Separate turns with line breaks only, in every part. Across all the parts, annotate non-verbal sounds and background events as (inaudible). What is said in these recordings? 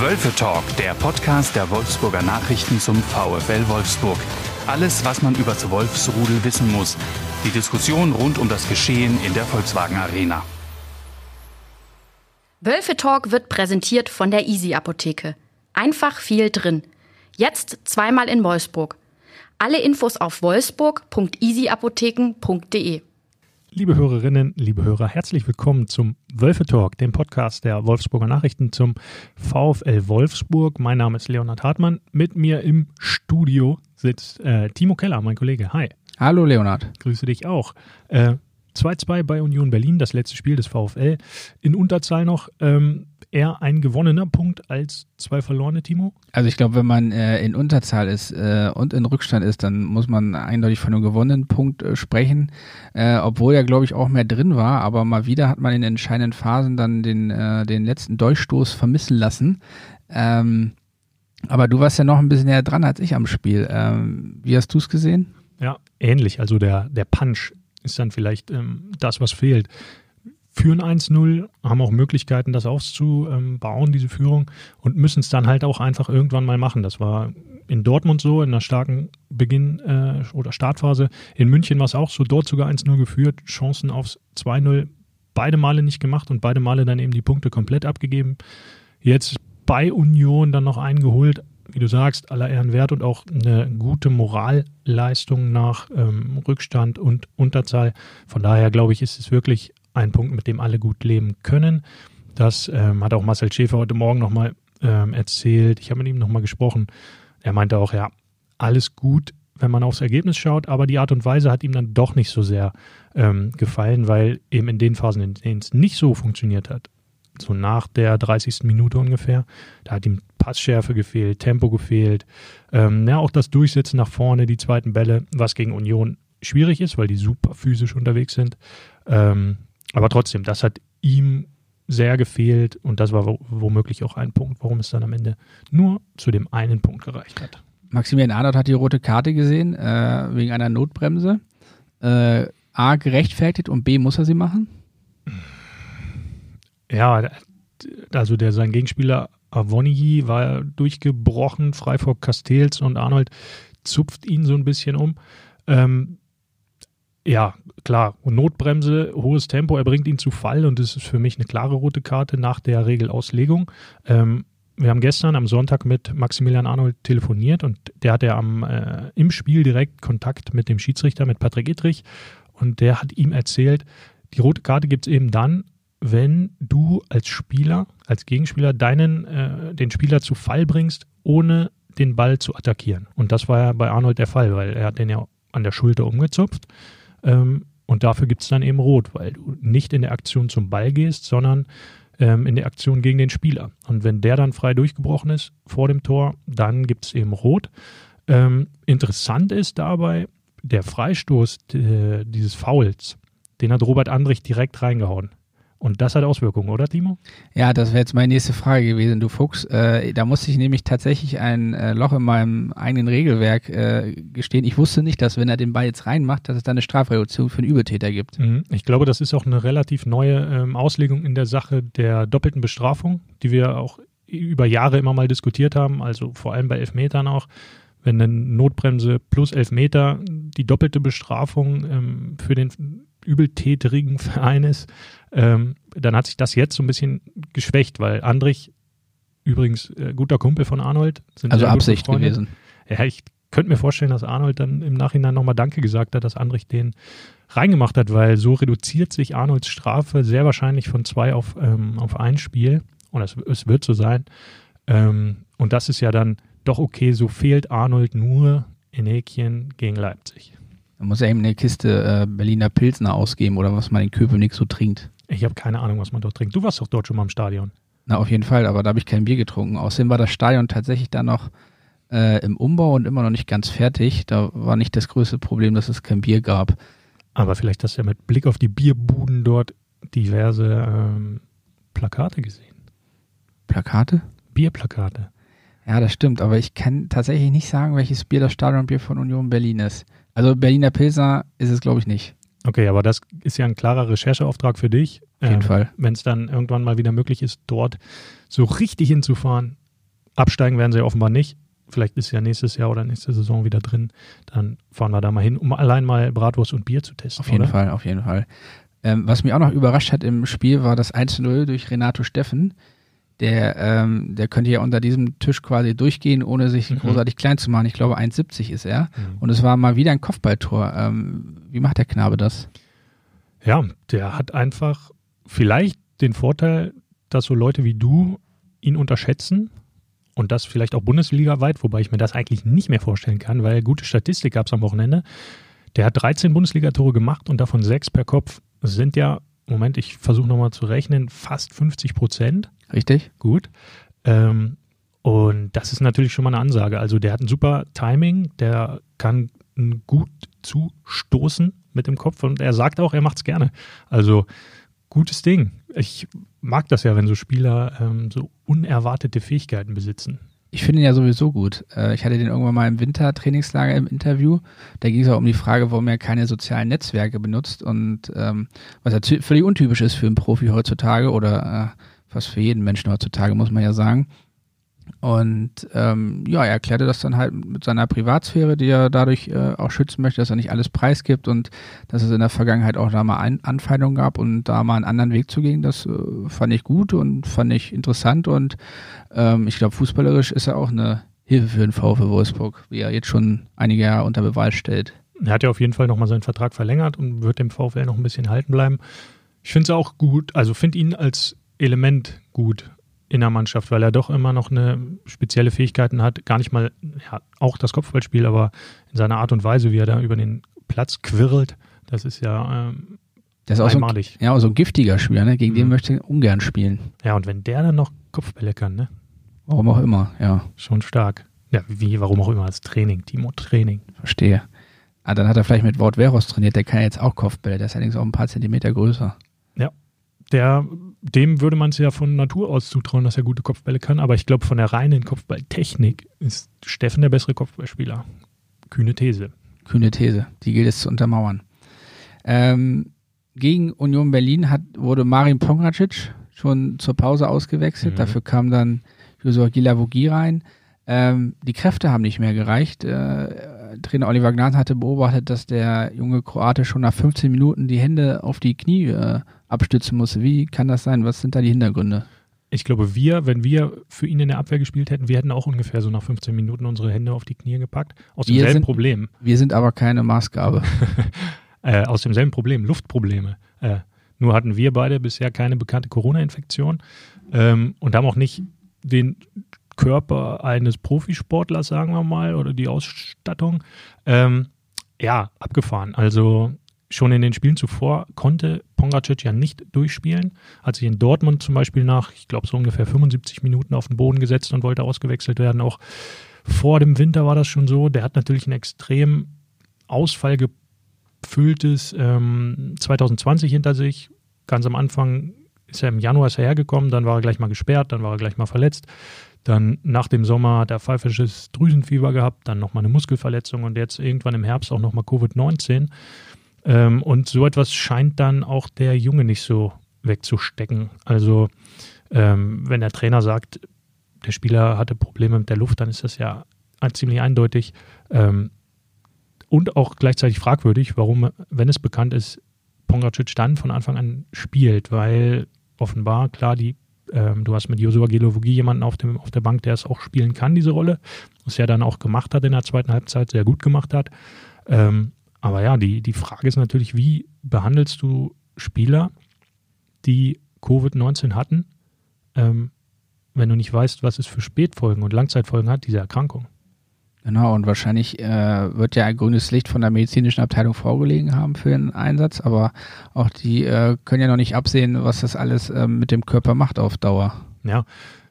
Wölfe Talk, der Podcast der Wolfsburger Nachrichten zum VfL Wolfsburg. Alles, was man über das Wolfsrudel wissen muss. Die Diskussion rund um das Geschehen in der Volkswagen Arena.
Wölfe Talk wird präsentiert von der Easy Apotheke. Einfach viel drin. Jetzt zweimal in Wolfsburg. Alle Infos auf wolfsburg.easyapotheken.de.
Liebe Hörerinnen, liebe Hörer, herzlich willkommen zum Wölfe Talk, dem Podcast der Wolfsburger Nachrichten zum VfL Wolfsburg. Mein Name ist Leonhard Hartmann. Mit mir im Studio sitzt äh, Timo Keller, mein Kollege. Hi.
Hallo Leonhard.
Grüße dich auch. Äh, 2-2 bei Union Berlin, das letzte Spiel des VfL. In Unterzahl noch. Ähm, eher ein gewonnener Punkt als zwei verlorene, Timo?
Also ich glaube, wenn man äh, in Unterzahl ist äh, und in Rückstand ist, dann muss man eindeutig von einem gewonnenen Punkt äh, sprechen, äh, obwohl ja, glaube ich, auch mehr drin war, aber mal wieder hat man in entscheidenden Phasen dann den, äh, den letzten Durchstoß vermissen lassen. Ähm, aber du warst ja noch ein bisschen näher dran als ich am Spiel. Ähm, wie hast du es gesehen?
Ja, ähnlich. Also der, der Punch ist dann vielleicht ähm, das, was fehlt führen 1-0, haben auch Möglichkeiten, das auszubauen, diese Führung, und müssen es dann halt auch einfach irgendwann mal machen. Das war in Dortmund so, in einer starken Beginn- äh, oder Startphase. In München war es auch so, dort sogar 1-0 geführt, Chancen aufs 2-0 beide Male nicht gemacht und beide Male dann eben die Punkte komplett abgegeben. Jetzt bei Union dann noch eingeholt, wie du sagst, aller Ehren wert und auch eine gute Moralleistung nach ähm, Rückstand und Unterzahl. Von daher glaube ich, ist es wirklich ein Punkt, mit dem alle gut leben können. Das ähm, hat auch Marcel Schäfer heute Morgen nochmal ähm, erzählt. Ich habe mit ihm nochmal gesprochen. Er meinte auch, ja, alles gut, wenn man aufs Ergebnis schaut, aber die Art und Weise hat ihm dann doch nicht so sehr ähm, gefallen, weil eben in den Phasen, in denen es nicht so funktioniert hat, so nach der 30. Minute ungefähr, da hat ihm Passschärfe gefehlt, Tempo gefehlt, ähm, ja, auch das Durchsetzen nach vorne, die zweiten Bälle, was gegen Union schwierig ist, weil die super physisch unterwegs sind. Ähm, aber trotzdem, das hat ihm sehr gefehlt und das war womöglich auch ein Punkt, warum es dann am Ende nur zu dem einen Punkt gereicht hat.
Maximilian Arnold hat die rote Karte gesehen, äh, wegen einer Notbremse. Äh, A, gerechtfertigt und B, muss er sie machen?
Ja, also der, sein Gegenspieler Avonigi war durchgebrochen, frei vor Castells und Arnold zupft ihn so ein bisschen um. Ähm, ja, klar. Notbremse, hohes Tempo, er bringt ihn zu Fall und das ist für mich eine klare rote Karte nach der Regelauslegung. Ähm, wir haben gestern am Sonntag mit Maximilian Arnold telefoniert und der hatte am, äh, im Spiel direkt Kontakt mit dem Schiedsrichter, mit Patrick Ittrich und der hat ihm erzählt, die rote Karte gibt es eben dann, wenn du als Spieler, als Gegenspieler deinen, äh, den Spieler zu Fall bringst, ohne den Ball zu attackieren. Und das war ja bei Arnold der Fall, weil er hat den ja an der Schulter umgezupft ähm, und dafür gibt es dann eben Rot, weil du nicht in der Aktion zum Ball gehst, sondern ähm, in der Aktion gegen den Spieler. Und wenn der dann frei durchgebrochen ist vor dem Tor, dann gibt es eben Rot. Ähm, interessant ist dabei, der Freistoß äh, dieses Fouls, den hat Robert Andrich direkt reingehauen. Und das hat Auswirkungen, oder Timo?
Ja, das wäre jetzt meine nächste Frage gewesen, du Fuchs. Äh, da musste ich nämlich tatsächlich ein äh, Loch in meinem eigenen Regelwerk äh, gestehen. Ich wusste nicht, dass wenn er den Ball jetzt reinmacht, dass es da eine Strafreduktion für einen Übeltäter gibt.
Mhm. Ich glaube, das ist auch eine relativ neue ähm, Auslegung in der Sache der doppelten Bestrafung, die wir auch über Jahre immer mal diskutiert haben, also vor allem bei Elfmetern auch wenn eine Notbremse plus Elfmeter die doppelte Bestrafung ähm, für den übeltäterigen (laughs) Verein ist, ähm, dann hat sich das jetzt so ein bisschen geschwächt, weil Andrich, übrigens äh, guter Kumpel von Arnold,
sind also Absicht gewesen.
Ja, ich könnte mir vorstellen, dass Arnold dann im Nachhinein nochmal Danke gesagt hat, dass Andrich den reingemacht hat, weil so reduziert sich Arnolds Strafe sehr wahrscheinlich von zwei auf, ähm, auf ein Spiel. Und es, es wird so sein. Ähm, und das ist ja dann doch okay, so fehlt Arnold nur in Häkchen gegen Leipzig.
Man muss ja eben eine Kiste äh, Berliner Pilsner ausgeben oder was man in Köpenick so trinkt.
Ich habe keine Ahnung, was man dort trinkt. Du warst doch dort schon mal im Stadion.
Na, auf jeden Fall, aber da habe ich kein Bier getrunken. Außerdem war das Stadion tatsächlich dann noch äh, im Umbau und immer noch nicht ganz fertig. Da war nicht das größte Problem, dass es kein Bier gab.
Aber vielleicht hast du ja mit Blick auf die Bierbuden dort diverse ähm, Plakate gesehen.
Plakate?
Bierplakate.
Ja, das stimmt, aber ich kann tatsächlich nicht sagen, welches Bier das Stadionbier von Union Berlin ist. Also Berliner Pilser ist es, glaube ich, nicht.
Okay, aber das ist ja ein klarer Rechercheauftrag für dich.
Auf jeden ähm, Fall.
Wenn es dann irgendwann mal wieder möglich ist, dort so richtig hinzufahren, absteigen werden sie offenbar nicht. Vielleicht ist ja nächstes Jahr oder nächste Saison wieder drin. Dann fahren wir da mal hin, um allein mal Bratwurst und Bier zu testen.
Auf jeden
oder?
Fall, auf jeden Fall. Ähm, was mich auch noch überrascht hat im Spiel war das 1-0 durch Renato Steffen. Der, ähm, der könnte ja unter diesem Tisch quasi durchgehen, ohne sich
Mhm.
großartig klein zu machen. Ich glaube, 1,70 ist er.
Mhm.
Und es war mal wieder ein Kopfballtor. Ähm, wie macht der Knabe das?
Ja, der hat einfach vielleicht den Vorteil, dass so Leute wie du ihn unterschätzen und das vielleicht auch bundesligaweit, wobei ich mir das eigentlich nicht mehr vorstellen kann, weil gute Statistik gab es am Wochenende. Der hat 13 Bundesligatore gemacht und davon sechs per Kopf. Das sind ja, Moment, ich versuche nochmal zu rechnen, fast 50 Prozent.
Richtig?
Gut. Ähm, und das ist natürlich schon mal eine Ansage. Also der hat ein super Timing, der kann gut zustoßen mit dem Kopf und er sagt auch, er macht es gerne. Also gutes Ding. Ich mag das ja, wenn so Spieler ähm, so unerwartete Fähigkeiten besitzen.
Ich finde ihn ja sowieso gut. Äh, ich hatte den irgendwann mal im Wintertrainingslager im Interview. Da ging es auch um die Frage, warum er keine sozialen Netzwerke benutzt und ähm, was ja völlig untypisch ist für einen Profi heutzutage oder äh, fast für jeden Menschen heutzutage, muss man ja sagen. Und ähm, ja, er erklärte das dann halt mit seiner Privatsphäre, die er dadurch äh, auch schützen möchte, dass er nicht alles preisgibt und dass es in der Vergangenheit auch da mal Ein Anfeindungen gab und da mal einen anderen Weg zu gehen, das äh, fand ich gut und fand ich interessant und ähm, ich glaube, fußballerisch ist er auch eine Hilfe für den VfL Wolfsburg, wie er jetzt schon einige Jahre unter Beweis stellt.
Er hat ja auf jeden Fall nochmal seinen Vertrag verlängert und wird dem VfL noch ein bisschen halten bleiben. Ich finde es auch gut, also finde ihn als Element gut in der Mannschaft, weil er doch immer noch eine spezielle Fähigkeiten hat. Gar nicht mal, ja, auch das Kopfballspiel, aber in seiner Art und Weise, wie er da über den Platz quirlt, das ist ja ähm,
Der ist auch so ein,
einmalig.
ja, auch so ein giftiger Spieler, ne? gegen den
Mhm.
möchte ich ungern spielen.
Ja, und wenn der dann noch Kopfbälle kann, ne?
Warum auch immer, ja,
Schon stark. Ja, wie, warum auch immer, als Training, Timo Training.
verstehe. Ah, dann hat er vielleicht mit Wort Veros trainiert, der kann ja jetzt auch Kopfbälle, der ist allerdings auch ein paar Zentimeter größer.
Der, dem würde man es ja von Natur aus zutrauen, dass er gute Kopfbälle kann, aber ich glaube, von der reinen Kopfballtechnik ist Steffen der bessere Kopfballspieler. Kühne These.
Kühne These, die gilt es zu untermauern. Ähm, gegen Union Berlin hat, wurde Marin Pongracic schon zur Pause ausgewechselt.
Mhm.
Dafür kam dann Josua Gilavogi rein. Ähm, die Kräfte haben nicht mehr gereicht. Äh, Trainer Oliver Gnan hatte beobachtet, dass der junge Kroate schon nach 15 Minuten die Hände auf die Knie äh, abstützen musste. Wie kann das sein? Was sind da die Hintergründe?
Ich glaube, wir, wenn wir für ihn in der Abwehr gespielt hätten, wir hätten auch ungefähr so nach 15 Minuten unsere Hände auf die Knie gepackt. Aus
Wir
demselben
sind-
Problem.
Wir sind aber keine Maßgabe. (laughs)
Äh, aus demselben Problem, Luftprobleme. Äh, nur hatten wir beide bisher keine bekannte Corona-Infektion ähm, und haben auch nicht den Körper eines Profisportlers, sagen wir mal, oder die Ausstattung. Ähm, ja, abgefahren. Also schon in den Spielen zuvor konnte Pongracic ja nicht durchspielen. Hat sich in Dortmund zum Beispiel nach, ich glaube, so ungefähr 75 Minuten auf den Boden gesetzt und wollte ausgewechselt werden. Auch vor dem Winter war das schon so. Der hat natürlich einen extrem ausfallgefülltes ähm, 2020 hinter sich. Ganz am Anfang ist er im Januar er hergekommen, dann war er gleich mal gesperrt, dann war er gleich mal verletzt. Dann nach dem Sommer hat er pfeifisches Drüsenfieber gehabt, dann nochmal eine Muskelverletzung und jetzt irgendwann im Herbst auch nochmal Covid-19. Ähm, und so etwas scheint dann auch der Junge nicht so wegzustecken. Also ähm, wenn der Trainer sagt, der Spieler hatte Probleme mit der Luft, dann ist das ja ziemlich eindeutig ähm, und auch gleichzeitig fragwürdig, warum, wenn es bekannt ist, Pongracic dann von Anfang an spielt, weil offenbar, klar, die, ähm, du hast mit Josua Gelovogi jemanden auf, dem, auf der Bank, der es auch spielen kann, diese Rolle, was er dann auch gemacht hat in der zweiten Halbzeit, sehr gut gemacht hat. Ähm, aber ja, die, die Frage ist natürlich, wie behandelst du Spieler, die Covid-19 hatten, ähm, wenn du nicht weißt, was es für Spätfolgen und Langzeitfolgen hat, diese Erkrankung?
Genau, und wahrscheinlich äh, wird ja ein grünes Licht von der medizinischen Abteilung vorgelegen haben für den Einsatz, aber auch die äh, können ja noch nicht absehen, was das alles äh, mit dem Körper macht auf Dauer.
Ja,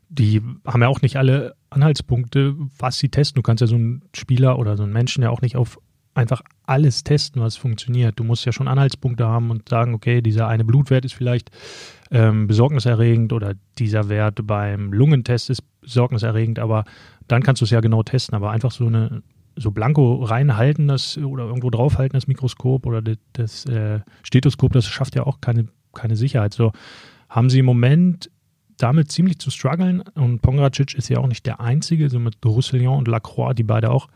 die haben ja auch nicht alle Anhaltspunkte, was sie testen. Du kannst ja so einen Spieler oder so einen Menschen ja auch nicht auf einfach alles testen, was funktioniert. Du musst ja schon Anhaltspunkte haben und sagen, okay, dieser eine Blutwert ist vielleicht ähm, besorgniserregend oder dieser Wert beim Lungentest ist besorgniserregend, aber dann kannst du es ja genau testen. Aber einfach so eine so blanko reinhalten das oder irgendwo draufhalten das Mikroskop oder das, das äh, Stethoskop, das schafft ja auch keine, keine Sicherheit. So haben sie im Moment damit ziemlich zu strugglen. Und Pongracic ist ja auch nicht der Einzige, so mit Roussillon und Lacroix, die beide auch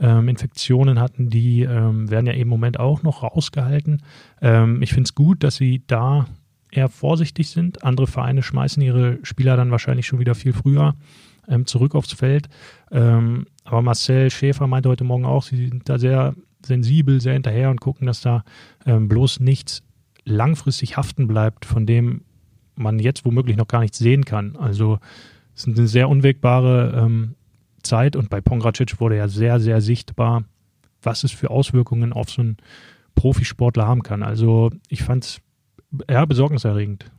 ähm, Infektionen hatten, die ähm, werden ja im Moment auch noch rausgehalten. Ähm, ich finde es gut, dass sie da eher vorsichtig sind. Andere Vereine schmeißen ihre Spieler dann wahrscheinlich schon wieder viel früher ähm, zurück aufs Feld. Ähm, aber Marcel Schäfer meinte heute Morgen auch, sie sind da sehr sensibel, sehr hinterher und gucken, dass da ähm, bloß nichts langfristig haften bleibt, von dem man jetzt womöglich noch gar nichts sehen kann. Also es ist eine sehr unwegbare ähm, Zeit und bei Pongracic wurde ja sehr, sehr sichtbar, was es für Auswirkungen auf so einen Profisportler haben kann. Also ich fand es eher besorgniserregend.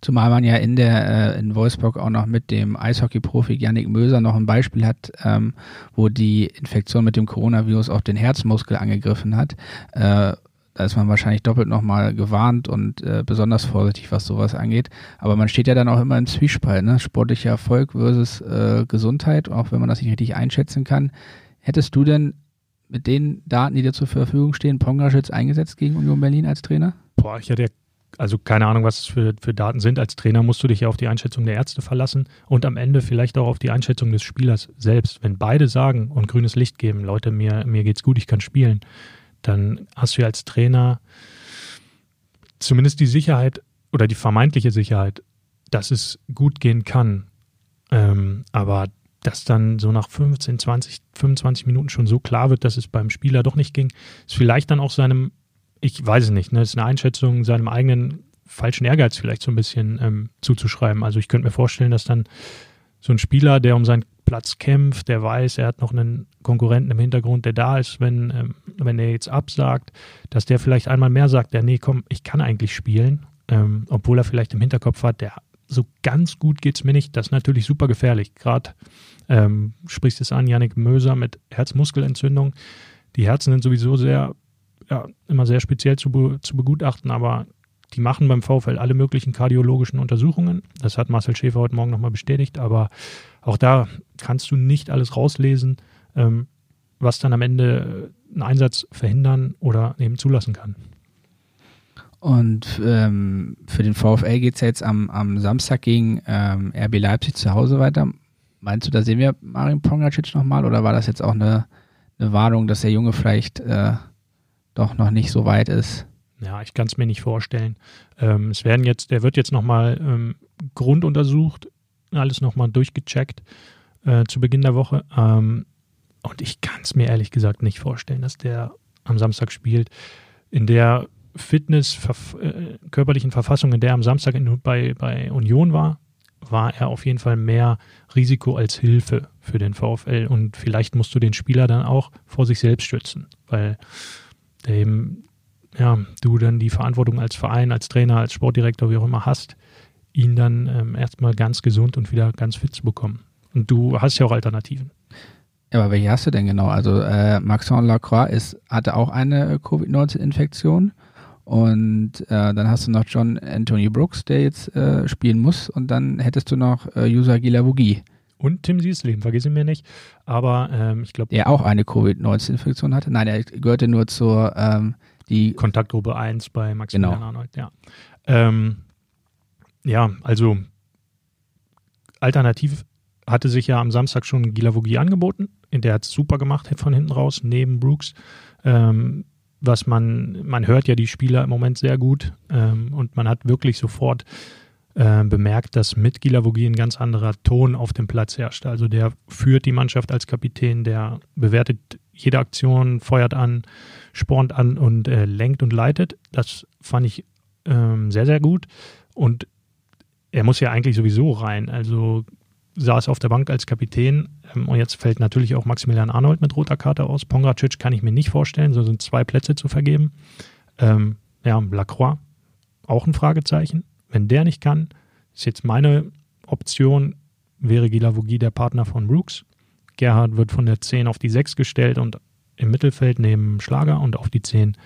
Zumal man ja in der äh, in Wolfsburg auch noch mit dem Eishockey-Profi Yannick Möser noch ein Beispiel hat, ähm, wo die Infektion mit dem Coronavirus auch den Herzmuskel angegriffen hat. Äh, da ist man wahrscheinlich doppelt nochmal gewarnt und äh, besonders vorsichtig, was sowas angeht. Aber man steht ja dann auch immer im Zwiespalt, ne? Sportlicher Erfolg versus äh, Gesundheit, auch wenn man das nicht richtig einschätzen kann. Hättest du denn mit den Daten, die dir zur Verfügung stehen, Pongraschitz eingesetzt gegen Union Berlin als Trainer?
Boah, ich hatte ja also keine Ahnung, was es für, für Daten sind. Als Trainer musst du dich ja auf die Einschätzung der Ärzte verlassen und am Ende vielleicht auch auf die Einschätzung des Spielers selbst. Wenn beide sagen und grünes Licht geben, Leute, mir, mir geht's gut, ich kann spielen, dann hast du ja als Trainer zumindest die Sicherheit oder die vermeintliche Sicherheit, dass es gut gehen kann. Ähm, aber dass dann so nach 15, 20, 25 Minuten schon so klar wird, dass es beim Spieler doch nicht ging, ist vielleicht dann auch seinem, ich weiß es nicht, ne, ist eine Einschätzung, seinem eigenen falschen Ehrgeiz vielleicht so ein bisschen ähm, zuzuschreiben. Also ich könnte mir vorstellen, dass dann so ein Spieler, der um sein Platz kämpft, der weiß, er hat noch einen Konkurrenten im Hintergrund, der da ist, wenn, ähm, wenn er jetzt absagt, dass der vielleicht einmal mehr sagt, ja, nee, komm, ich kann eigentlich spielen, ähm, obwohl er vielleicht im Hinterkopf hat, der so ganz gut geht es mir nicht. Das ist natürlich super gefährlich. Gerade ähm, sprichst es an, Yannick Möser mit Herzmuskelentzündung. Die Herzen sind sowieso sehr, ja, immer sehr speziell zu, be zu begutachten, aber die machen beim VfL alle möglichen kardiologischen Untersuchungen. Das hat Marcel Schäfer heute Morgen nochmal bestätigt, aber auch da kannst du nicht alles rauslesen, ähm, was dann am Ende einen Einsatz verhindern oder eben zulassen kann.
Und ähm, für den VfL geht es ja jetzt am, am Samstag gegen ähm, RB Leipzig zu Hause weiter. Meinst du, da sehen wir Marin Pongacic nochmal oder war das jetzt auch eine, eine Warnung, dass der Junge vielleicht äh, doch noch nicht so weit ist?
Ja, ich kann es mir nicht vorstellen. Ähm, es werden jetzt, der wird jetzt nochmal ähm, grunduntersucht alles nochmal durchgecheckt äh, zu Beginn der Woche. Ähm, und ich kann es mir ehrlich gesagt nicht vorstellen, dass der am Samstag spielt. In der Fitness, äh, körperlichen Verfassung, in der er am Samstag in, bei, bei Union war, war er auf jeden Fall mehr Risiko als Hilfe für den VfL. Und vielleicht musst du den Spieler dann auch vor sich selbst schützen, weil eben, ja, du dann die Verantwortung als Verein, als Trainer, als Sportdirektor, wie auch immer hast, ihn dann ähm, erstmal ganz gesund und wieder ganz fit zu bekommen. Und du hast ja auch Alternativen.
Ja, aber welche hast du denn genau? Also äh, Maxon Lacroix ist, hatte auch eine Covid-19-Infektion. Und äh, dann hast du noch John Anthony Brooks, der jetzt äh, spielen muss. Und dann hättest du noch äh, Yusa Gilavogi.
Und Tim Siesleben, vergiss ihn mir nicht. Aber ähm, ich glaube.
Der auch eine Covid-19-Infektion hatte. Nein, er gehörte nur zur ähm, die
Kontaktgruppe 1 bei Maximilian genau. Arnold, ja. Ähm, ja, also alternativ hatte sich ja am Samstag schon Gilavogi angeboten. Der hat es super gemacht von hinten raus, neben Brooks. Ähm, was man, man hört ja die Spieler im Moment sehr gut ähm, und man hat wirklich sofort äh, bemerkt, dass mit Gilavogi ein ganz anderer Ton auf dem Platz herrscht. Also der führt die Mannschaft als Kapitän, der bewertet jede Aktion, feuert an, spornt an und äh, lenkt und leitet. Das fand ich ähm, sehr, sehr gut. Und er muss ja eigentlich sowieso rein. Also saß auf der Bank als Kapitän ähm, und jetzt fällt natürlich auch Maximilian Arnold mit roter Karte aus. Pongracic kann ich mir nicht vorstellen, so sind zwei Plätze zu vergeben. Ähm, ja, Lacroix, auch ein Fragezeichen. Wenn der nicht kann, ist jetzt meine Option, wäre Gilavogi der Partner von Brooks. Gerhard wird von der 10 auf die 6 gestellt und im Mittelfeld neben Schlager und auf die 10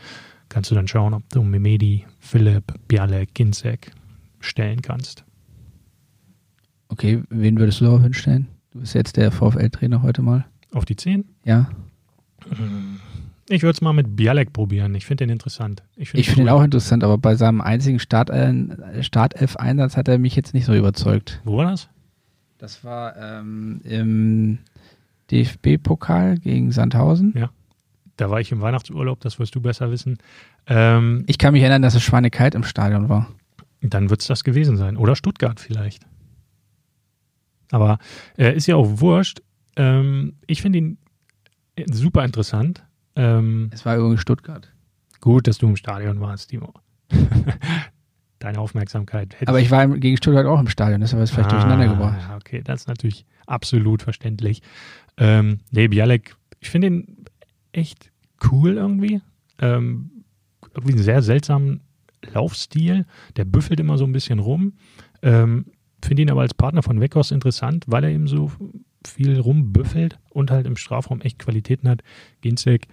kannst du dann schauen, ob du Memedi, Philipp, Bialek, Ginzek stellen kannst.
Okay, wen würdest du darauf hinstellen? Du bist jetzt der VfL-Trainer heute mal.
Auf die 10?
Ja.
Ich würde es mal mit Bialek probieren. Ich finde den interessant.
Ich finde find ihn auch interessant, aber bei seinem einzigen Startelf-Einsatz hat er mich jetzt nicht so überzeugt.
Wo war das?
Das war ähm, im DFB-Pokal gegen Sandhausen.
Ja. Da war ich im Weihnachtsurlaub, das wirst du besser wissen.
Ähm, ich kann mich erinnern, dass es Schweinekalt im Stadion war.
Dann wird es das gewesen sein. Oder Stuttgart vielleicht. Aber äh, ist ja auch wurscht. Ähm, ich finde ihn super interessant.
Ähm, es war übrigens Stuttgart.
Gut, dass du im Stadion warst, Timo. (laughs) Deine Aufmerksamkeit.
Aber ich war gegen Stuttgart auch im Stadion, deshalb ist es vielleicht ah, durcheinander gebracht.
Okay, das ist natürlich absolut verständlich. Ähm, nee, Bialek, ich finde ihn echt cool irgendwie. Ähm, irgendwie einen sehr seltsamen Laufstil. Der büffelt immer so ein bisschen rum. Ähm, finde ihn aber als Partner von Weckhaus interessant, weil er eben so viel rumbüffelt und halt im Strafraum echt Qualitäten hat. Ginzek,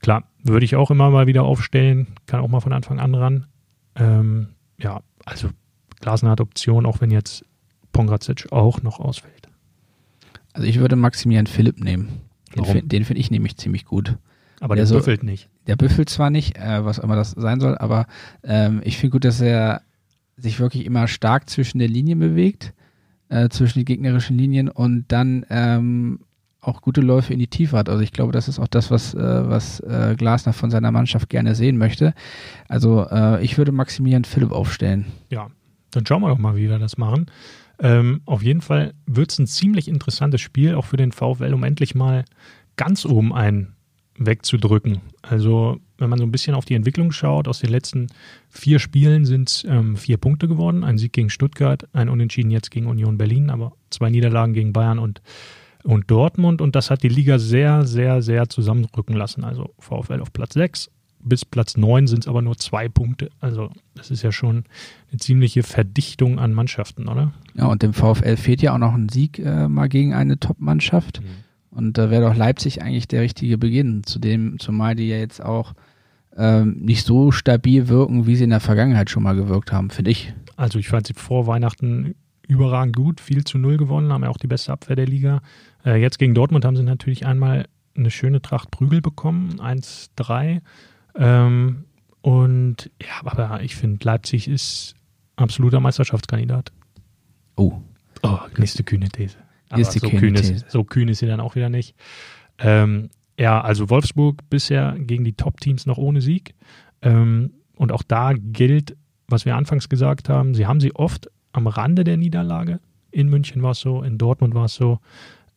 klar, würde ich auch immer mal wieder aufstellen, kann auch mal von Anfang an ran. Ähm, ja, also Glasner hat Option, auch wenn jetzt Pongracic auch noch ausfällt.
Also ich würde Maximilian Philipp nehmen. Den, finde find ich nämlich ziemlich gut.
Aber der, der so, büffelt nicht.
Der büffelt zwar nicht, äh, was immer das sein soll, aber ähm, ich finde gut, dass er sich wirklich immer stark zwischen den Linien bewegt äh, zwischen den gegnerischen Linien und dann ähm, auch gute Läufe in die Tiefe hat. Also ich glaube, das ist auch das, was, äh, was äh, Glasner von seiner Mannschaft gerne sehen möchte. Also äh, ich würde Maximilian Philipp aufstellen.
Ja, dann schauen wir doch mal, wie wir das machen. Ähm, auf jeden Fall wird es ein ziemlich interessantes Spiel, auch für den VfL, um endlich mal ganz oben einen wegzudrücken. Also wenn man so ein bisschen auf die Entwicklung schaut, aus den letzten vier Spielen sind es ähm, vier Punkte geworden. Ein Sieg gegen Stuttgart, ein Unentschieden jetzt gegen Union Berlin, aber zwei Niederlagen gegen Bayern und, und Dortmund. Und das hat die Liga sehr, sehr, sehr zusammenrücken lassen. Also VfL auf Platz 6, bis Platz 9 sind es aber nur zwei Punkte. Also das ist ja schon eine ziemliche Verdichtung an Mannschaften, oder?
Ja, und dem VfL fehlt ja auch noch ein Sieg äh, mal gegen eine Top-Mannschaft. Mhm. Und da wäre doch Leipzig eigentlich der richtige Beginn, zu dem, zumal die ja jetzt auch ähm, nicht so stabil wirken, wie sie in der Vergangenheit schon mal gewirkt haben, finde ich.
Also ich fand sie vor Weihnachten überragend gut, viel zu null gewonnen, haben ja auch die beste Abwehr der Liga. Äh, jetzt gegen Dortmund haben sie natürlich einmal eine schöne Tracht Prügel bekommen, 1-3. Ähm, und ja, aber ich finde, Leipzig ist absoluter Meisterschaftskandidat.
Oh.
Oh, nächste kühne These. Aber ist die so, kühn ist, so kühn ist sie dann auch wieder nicht. Ähm, ja, also Wolfsburg bisher gegen die Top-Teams noch ohne Sieg. Ähm, und auch da gilt, was wir anfangs gesagt haben, sie haben sie oft am Rande der Niederlage. In München war es so, in Dortmund war es so,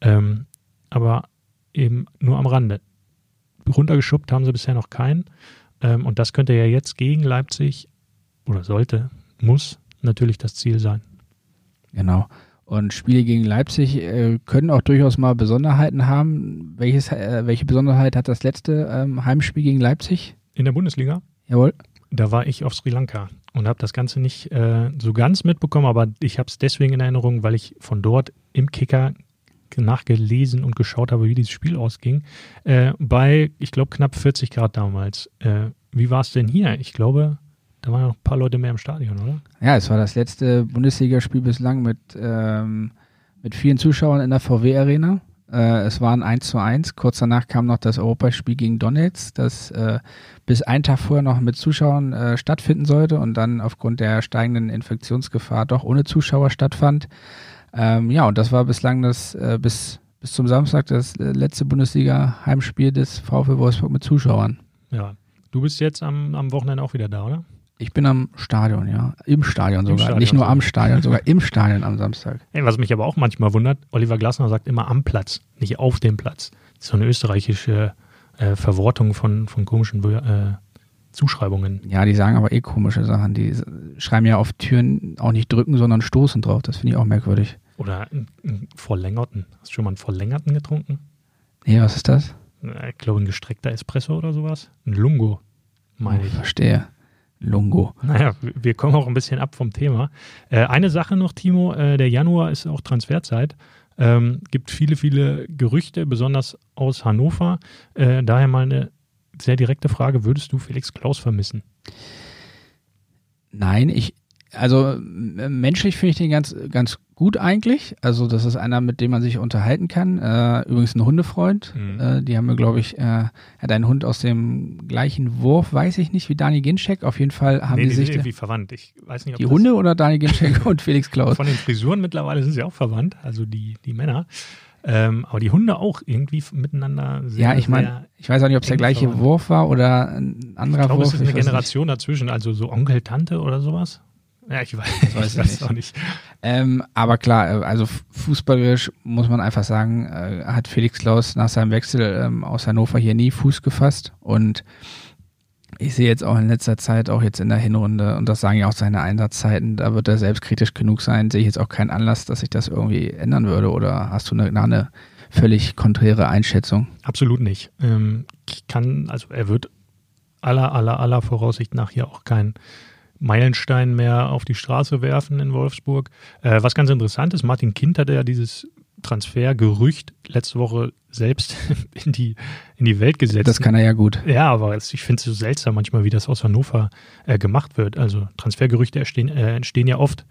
ähm, aber eben nur am Rande. Runtergeschubbt haben sie bisher noch keinen. Ähm, und das könnte ja jetzt gegen Leipzig oder sollte, muss natürlich das Ziel sein.
Genau. Und Spiele gegen Leipzig äh, können auch durchaus mal Besonderheiten haben. Welches, äh, welche Besonderheit hat das letzte ähm, Heimspiel gegen Leipzig?
In der Bundesliga?
Jawohl.
Da war ich auf Sri Lanka und habe das Ganze nicht äh, so ganz mitbekommen, aber ich habe es deswegen in Erinnerung, weil ich von dort im Kicker nachgelesen und geschaut habe, wie dieses Spiel ausging. Äh, bei, ich glaube, knapp 40 Grad damals. Äh, wie war es denn hier? Ich glaube, da waren noch ein paar Leute mehr im Stadion, oder?
Ja, es war das letzte Bundesligaspiel bislang mit, ähm, mit vielen Zuschauern in der VW-Arena. Äh, es waren 1 zu 1. Kurz danach kam noch das Europaspiel gegen Donetsk, das äh, bis einen Tag vorher noch mit Zuschauern äh, stattfinden sollte und dann aufgrund der steigenden Infektionsgefahr doch ohne Zuschauer stattfand. Ähm, ja, und das war bislang das äh, bis, bis zum Samstag das äh, letzte Bundesliga-Heimspiel des VfL Wolfsburg mit Zuschauern.
Ja, du bist jetzt am, am Wochenende auch wieder da, oder?
Ich bin am Stadion, ja. Im Stadion sogar. Im Stadion Nicht nur am Stadion, sogar im Stadion am Samstag. (laughs)
Hey, was mich aber auch manchmal wundert, Oliver Glasner sagt immer am Platz, nicht auf dem Platz. Das ist so eine österreichische äh, Verwortung von, von komischen äh, Zuschreibungen.
Ja, die sagen aber eh komische Sachen. Die schreiben ja auf Türen auch nicht drücken, sondern stoßen drauf. Das finde ich auch merkwürdig.
Oder einen verlängerten. Hast du schon mal einen verlängerten getrunken?
Nee, was ist das?
Ich glaube, ein gestreckter Espresso oder sowas. Ein Lungo, meine oh, ich.
Verstehe. Lungo.
Naja, wir kommen auch ein bisschen ab vom Thema. Äh, eine Sache noch, Timo, äh, der Januar ist auch Transferzeit. Ähm, gibt viele, viele Gerüchte, besonders aus Hannover. Äh, daher mal eine sehr direkte Frage: Würdest du Felix Klaus vermissen?
Nein, ich, also menschlich finde ich den ganz, ganz gut eigentlich. Also das ist einer, mit dem man sich unterhalten kann. Äh, übrigens ein Hundefreund. Mhm. Äh, die haben wir, glaube ich, äh, hat einen Hund aus dem gleichen Wurf, weiß ich nicht, wie Dani Ginczek. Auf jeden Fall haben
nee,
die,
die
sich
sind irgendwie verwandt. Ich weiß nicht, ob
die Hunde oder Dani Ginczek (laughs) und Felix Klaus.
Von den Frisuren mittlerweile sind sie auch verwandt, also die die Männer. Ähm, aber die Hunde auch irgendwie miteinander
sehr, Ja, ich meine, ich weiß auch nicht, ob es der gleiche verwandt. Wurf war oder ein anderer
ich glaub,
Wurf.
Es ist eine Generation nicht. dazwischen, also so Onkel, Tante oder sowas. Ja, ich weiß, ich weiß, ich weiß auch nicht.
Ähm, aber klar, äh, also fußballerisch muss man einfach sagen, äh, hat Felix Klaus nach seinem Wechsel ähm, aus Hannover hier nie Fuß gefasst und ich sehe jetzt auch in letzter Zeit, auch jetzt in der Hinrunde, und das sagen ja auch seine Einsatzzeiten, da wird er selbstkritisch genug sein, sehe ich jetzt auch keinen Anlass, dass sich das irgendwie ändern würde. Oder hast du eine, eine völlig konträre Einschätzung?
Absolut nicht. Ähm, ich kann, also er wird aller, aller, aller Voraussicht nach hier auch kein Meilenstein mehr auf die Straße werfen in Wolfsburg. Äh, was ganz interessant ist, Martin Kind hat ja dieses Transfergerücht letzte Woche selbst (laughs) in die, in die Welt gesetzt.
Das kann er ja gut.
Ja, aber ich finde es so seltsam manchmal, wie das aus Hannover äh, gemacht wird. Also Transfergerüchte entstehen, äh, entstehen ja oft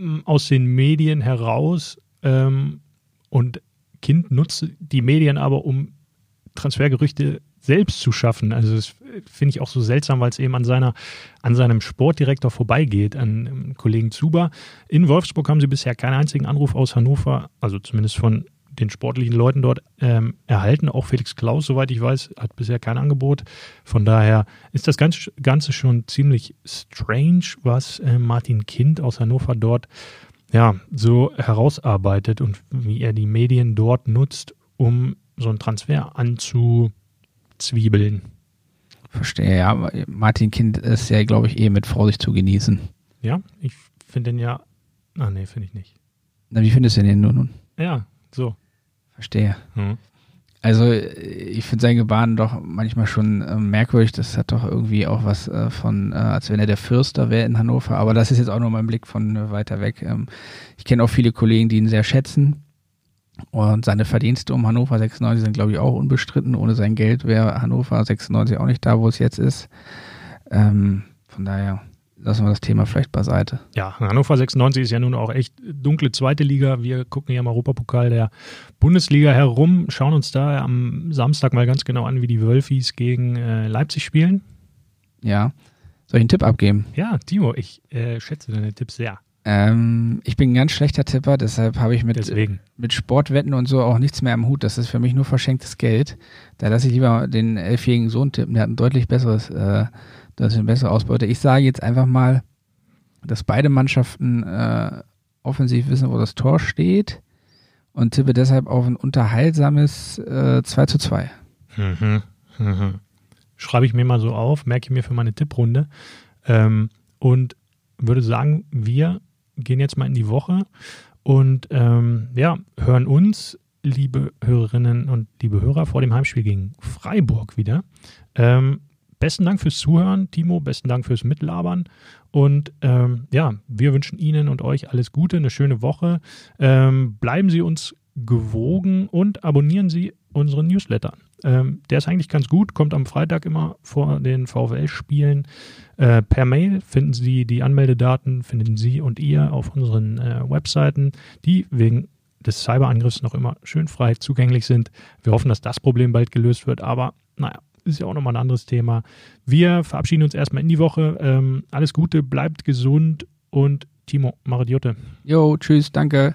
ähm, aus den Medien heraus ähm, und Kind nutzt die Medien aber, um Transfergerüchte selbst zu schaffen. Also das finde ich auch so seltsam, weil es eben an seiner, an seinem Sportdirektor vorbeigeht, an um, Kollegen Zuber. In Wolfsburg haben sie bisher keinen einzigen Anruf aus Hannover, also zumindest von den sportlichen Leuten dort ähm, erhalten. Auch Felix Klaus, soweit ich weiß, hat bisher kein Angebot. Von daher ist das Ganze, Ganze schon ziemlich strange, was äh, Martin Kind aus Hannover dort ja, so herausarbeitet und wie er die Medien dort nutzt, um so einen Transfer anzu, Zwiebeln.
Verstehe, ja. Martin Kind ist ja, glaube ich, eh mit Vorsicht zu genießen.
Ja, ich finde den ja. Ah, nee, finde ich nicht.
Na, wie findest du den nun?
Ja, so.
Verstehe. Hm. Also, ich finde sein Gebaren doch manchmal schon äh, merkwürdig. Das hat doch irgendwie auch was äh, von, äh, als wenn er der Fürster wäre in Hannover. Aber das ist jetzt auch nur mein Blick von äh, weiter weg. Ähm, ich kenne auch viele Kollegen, die ihn sehr schätzen. Und seine Verdienste um Hannover 96 sind, glaube ich, auch unbestritten. Ohne sein Geld wäre Hannover 96 auch nicht da, wo es jetzt ist. Ähm, von daher lassen wir das Thema vielleicht beiseite.
Ja, Hannover 96 ist ja nun auch echt dunkle zweite Liga. Wir gucken hier im Europapokal der Bundesliga herum, schauen uns da am Samstag mal ganz genau an, wie die Wölfis gegen äh, Leipzig spielen.
Ja. Soll ich einen Tipp abgeben?
Ja, Timo, ich äh, schätze deine Tipps sehr.
Ähm, ich bin ein ganz schlechter Tipper, deshalb habe ich mit, mit Sportwetten und so auch nichts mehr am Hut. Das ist für mich nur verschenktes Geld. Da lasse ich lieber den elfjährigen Sohn tippen, der hat ein deutlich besseres, äh, das ist eine bessere Ausbeute. Ich sage jetzt einfach mal, dass beide Mannschaften äh, offensiv wissen, wo das Tor steht und tippe deshalb auf ein unterhaltsames äh, 2 zu 2. Mhm.
Mhm. Schreibe ich mir mal so auf, merke ich mir für meine Tipprunde. Ähm, und würde sagen, wir gehen jetzt mal in die Woche und ähm, ja, hören uns, liebe Hörerinnen und liebe Hörer, vor dem Heimspiel gegen Freiburg wieder. Ähm, besten Dank fürs Zuhören, Timo, besten Dank fürs Mitlabern. Und ähm, ja, wir wünschen Ihnen und euch alles Gute, eine schöne Woche. Ähm, bleiben Sie uns gewogen und abonnieren Sie unseren Newsletter. Ähm, der ist eigentlich ganz gut, kommt am Freitag immer vor den VfL-Spielen. Äh, per Mail finden Sie die Anmeldedaten, finden Sie und ihr auf unseren äh, Webseiten, die wegen des Cyberangriffs noch immer schön frei zugänglich sind. Wir hoffen, dass das Problem bald gelöst wird, aber naja, ist ja auch nochmal ein anderes Thema. Wir verabschieden uns erstmal in die Woche. Ähm, alles Gute, bleibt gesund und Timo, Maradiote.
Jo, tschüss, danke.